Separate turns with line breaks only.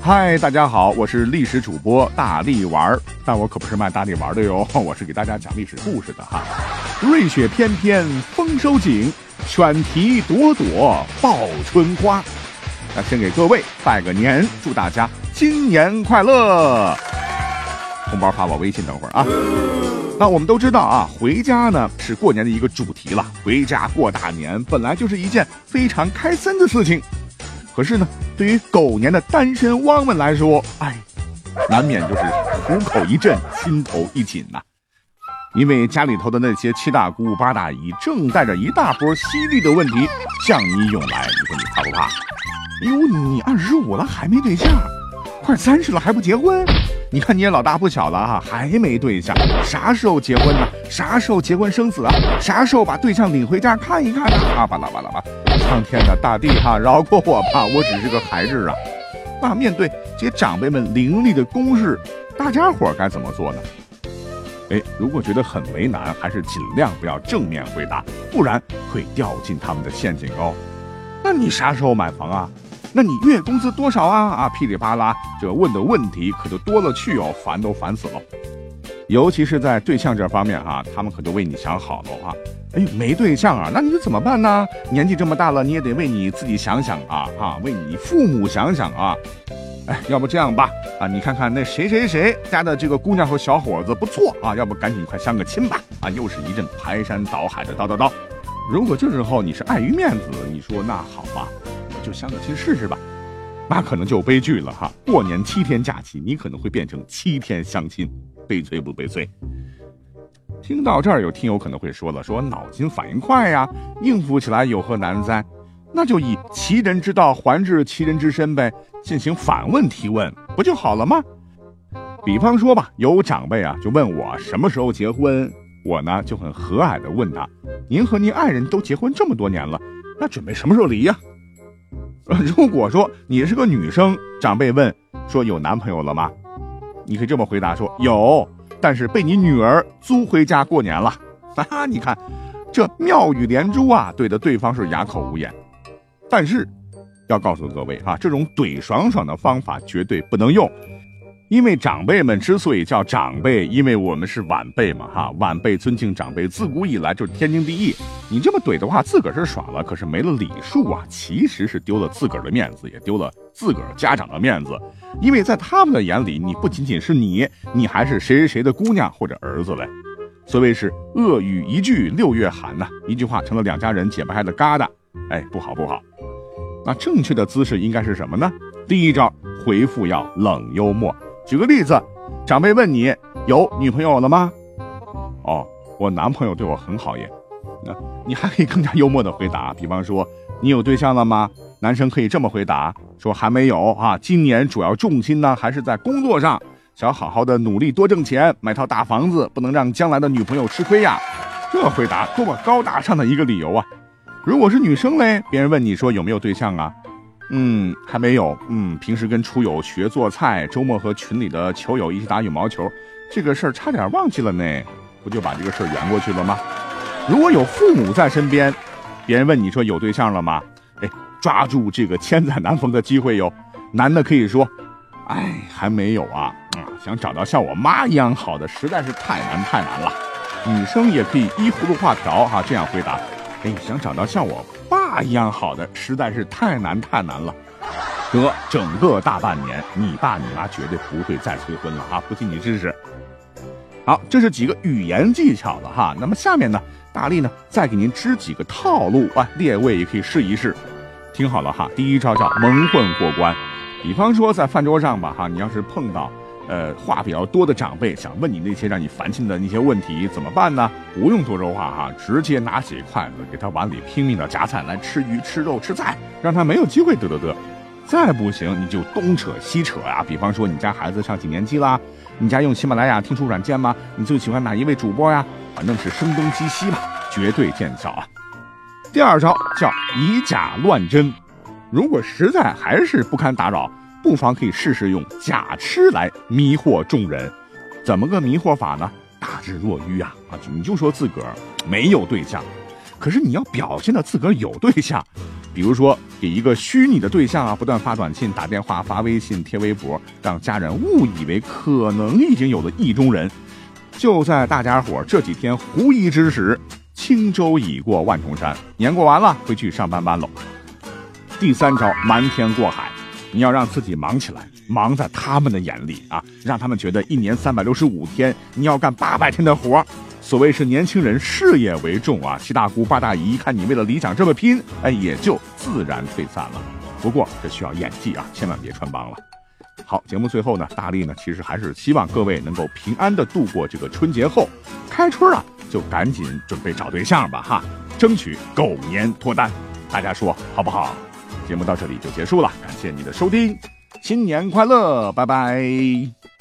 嗨，大家好，我是历史主播大力丸儿，但我可不是卖大力丸的哟，我是给大家讲历史故事的哈。瑞雪翩翩丰收景，选题朵朵报春花。那先给各位拜个年，祝大家新年快乐！红包发我微信，等会儿啊。那我们都知道啊，回家呢是过年的一个主题了。回家过大年本来就是一件非常开心的事情，可是呢，对于狗年的单身汪们来说，哎，难免就是虎口一震，心头一紧呐。因为家里头的那些七大姑八大姨正带着一大波犀利的问题向你涌来，你说你怕不怕？哎呦，你二十五了还没对象，快三十了还不结婚？你看你也老大不小了哈，还没对象，啥时候结婚呢？啥时候结婚生子啊？啥时候把对象领回家看一看呢？啊巴拉巴拉巴，苍天呐大地哈，饶过我吧，我只是个孩子啊。那面对这些长辈们凌厉的攻势，大家伙该怎么做呢？哎，如果觉得很为难，还是尽量不要正面回答，不然会掉进他们的陷阱哦。那你啥时候买房啊？那你月工资多少啊？啊，噼里啪啦，这问的问题可就多了去哦，烦都烦死了。尤其是在对象这方面哈，他们可就为你想好了啊。哎，没对象啊，那你怎么办呢？年纪这么大了，你也得为你自己想想啊啊，为你父母想想啊。哎，要不这样吧，啊，你看看那谁谁谁家的这个姑娘和小伙子不错啊，要不赶紧快相个亲吧？啊，又是一阵排山倒海的叨叨叨。如果这时候你是碍于面子，你说那好吧。就相个亲试试吧，那可能就悲剧了哈。过年七天假期，你可能会变成七天相亲，悲催不悲催？听到这儿，有听友可能会说了，说脑筋反应快呀，应付起来有何难哉？那就以其人之道还治其人之身呗，进行反问提问，不就好了吗？比方说吧，有长辈啊就问我什么时候结婚，我呢就很和蔼的问他，您和您爱人都结婚这么多年了，那准备什么时候离呀？如果说你是个女生，长辈问说有男朋友了吗？你可以这么回答说有，但是被你女儿租回家过年了。啊，你看这妙语连珠啊，怼的对方是哑口无言。但是要告诉各位啊，这种怼爽爽的方法绝对不能用。因为长辈们之所以叫长辈，因为我们是晚辈嘛，哈，晚辈尊敬长辈，自古以来就是天经地义。你这么怼的话，自个儿是爽了，可是没了礼数啊，其实是丢了自个儿的面子，也丢了自个儿家长的面子。因为在他们的眼里，你不仅仅是你，你还是谁谁谁的姑娘或者儿子嘞。所谓是恶语一句六月寒呐，一句话成了两家人解不开的疙瘩。哎，不好不好。那正确的姿势应该是什么呢？第一招，回复要冷幽默。举个例子，长辈问你有女朋友了吗？哦，我男朋友对我很好耶。那你还可以更加幽默的回答，比方说你有对象了吗？男生可以这么回答，说还没有啊。今年主要重心呢还是在工作上，想好好的努力多挣钱，买套大房子，不能让将来的女朋友吃亏呀。这回答多么高大上的一个理由啊！如果是女生嘞，别人问你说有没有对象啊？嗯，还没有。嗯，平时跟初友学做菜，周末和群里的球友一起打羽毛球，这个事儿差点忘记了呢，不就把这个事儿圆过去了吗？如果有父母在身边，别人问你说有对象了吗？哎，抓住这个千载难逢的机会哟。男的可以说，哎，还没有啊，啊，想找到像我妈一样好的，实在是太难太难了。女生也可以依葫芦画瓢哈，这样回答，哎，想找到像我。那一样好的实在是太难太难了，得整个大半年，你爸你妈绝对不会再催婚了啊！不信你试试。好，这是几个语言技巧了哈。那么下面呢，大力呢再给您支几个套路啊，列位也可以试一试。听好了哈，第一招叫蒙混过关。比方说在饭桌上吧哈，你要是碰到。呃，话比较多的长辈想问你那些让你烦心的那些问题，怎么办呢？不用多说话哈，直接拿起筷子给他碗里拼命的夹菜来吃鱼、吃肉、吃菜，让他没有机会嘚嘚嘚。再不行你就东扯西扯啊。比方说你家孩子上几年级啦？你家用喜马拉雅听书软件吗？你最喜欢哪一位主播呀？反正是声东击西吧，绝对见效啊。第二招叫以假乱真，如果实在还是不堪打扰，不妨可以试试用假痴来迷惑众人。怎么个迷惑法呢？大智若愚啊啊！你就说自个儿没有对象，可是你要表现的自个儿有对象，比如说给一个虚拟的对象啊，不断发短信、打电话、发微信、贴微博，让家人误以为可能已经有了意中人。就在大家伙这几天狐疑之时，轻舟已过万重山，年过完了，回去上班班喽。第三招，瞒天过海，你要让自己忙起来，忙在他们的眼里啊，让他们觉得一年三百六十五天，你要干八百天的活。所谓是年轻人事业为重啊，七大姑八大姨一看你为了理想这么拼，哎，也就自然退散了。不过这需要演技啊，千万别穿帮了。好，节目最后呢，大力呢其实还是希望各位能够平安的度过这个春节后，开春啊就赶紧准备找对象吧哈，争取狗年脱单，大家说好不好？节目到这里就结束了，感谢你的收听，新年快乐，拜拜。